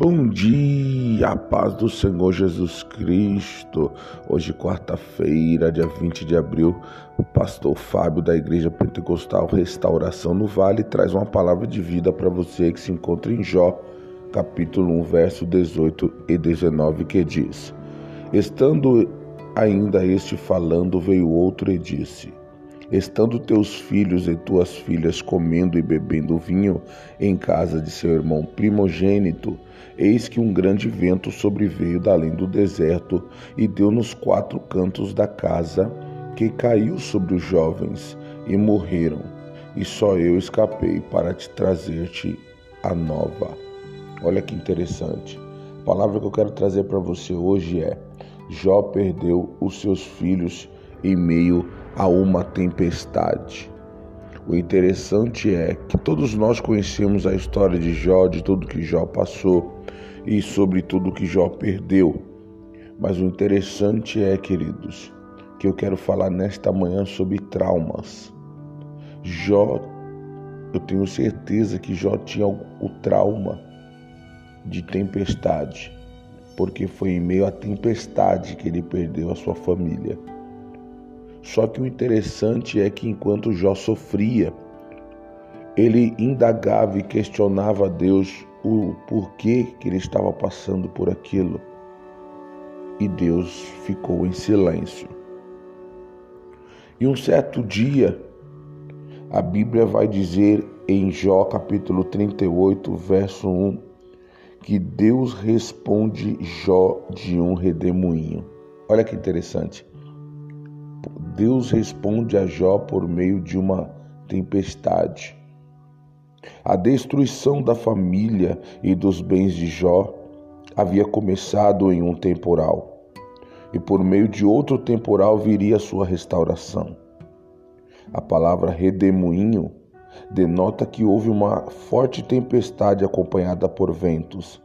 Bom dia, paz do Senhor Jesus Cristo. Hoje, quarta-feira, dia 20 de abril, o pastor Fábio da Igreja Pentecostal Restauração no Vale traz uma palavra de vida para você que se encontra em Jó, capítulo 1, verso 18 e 19, que diz: Estando ainda este falando, veio outro e disse: Estando teus filhos e tuas filhas comendo e bebendo vinho em casa de seu irmão primogênito, Eis que um grande vento sobreveio da além do deserto e deu nos quatro cantos da casa, que caiu sobre os jovens e morreram. E só eu escapei para te trazer-te a nova. Olha que interessante. A palavra que eu quero trazer para você hoje é: Jó perdeu os seus filhos em meio a uma tempestade. O interessante é que todos nós conhecemos a história de Jó, de tudo que Jó passou e sobre tudo que Jó perdeu. Mas o interessante é, queridos, que eu quero falar nesta manhã sobre traumas. Jó, eu tenho certeza que Jó tinha o trauma de tempestade, porque foi em meio à tempestade que ele perdeu a sua família. Só que o interessante é que enquanto Jó sofria, ele indagava e questionava a Deus o porquê que ele estava passando por aquilo. E Deus ficou em silêncio. E um certo dia, a Bíblia vai dizer em Jó capítulo 38, verso 1, que Deus responde Jó de um redemoinho. Olha que interessante. Deus responde a Jó por meio de uma tempestade. A destruição da família e dos bens de Jó havia começado em um temporal, e por meio de outro temporal viria sua restauração. A palavra redemoinho denota que houve uma forte tempestade acompanhada por ventos.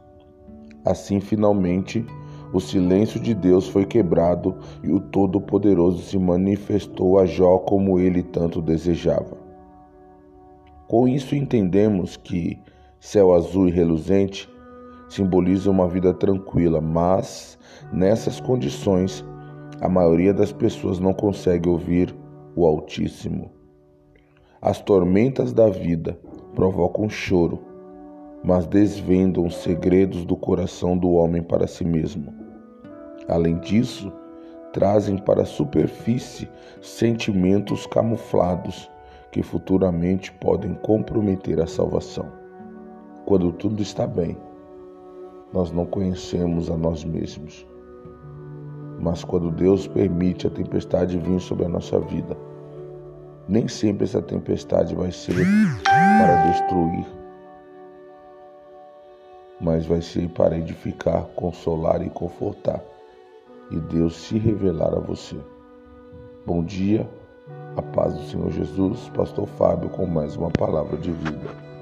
Assim, finalmente, o silêncio de Deus foi quebrado e o Todo-Poderoso se manifestou a Jó como ele tanto desejava. Com isso entendemos que céu azul e reluzente simboliza uma vida tranquila, mas nessas condições a maioria das pessoas não consegue ouvir o Altíssimo. As tormentas da vida provocam choro, mas desvendam os segredos do coração do homem para si mesmo. Além disso, trazem para a superfície sentimentos camuflados que futuramente podem comprometer a salvação. Quando tudo está bem, nós não conhecemos a nós mesmos. Mas quando Deus permite a tempestade vir sobre a nossa vida, nem sempre essa tempestade vai ser para destruir, mas vai ser para edificar, consolar e confortar e Deus se revelar a você. Bom dia, a paz do Senhor Jesus, Pastor Fábio, com mais uma palavra de vida.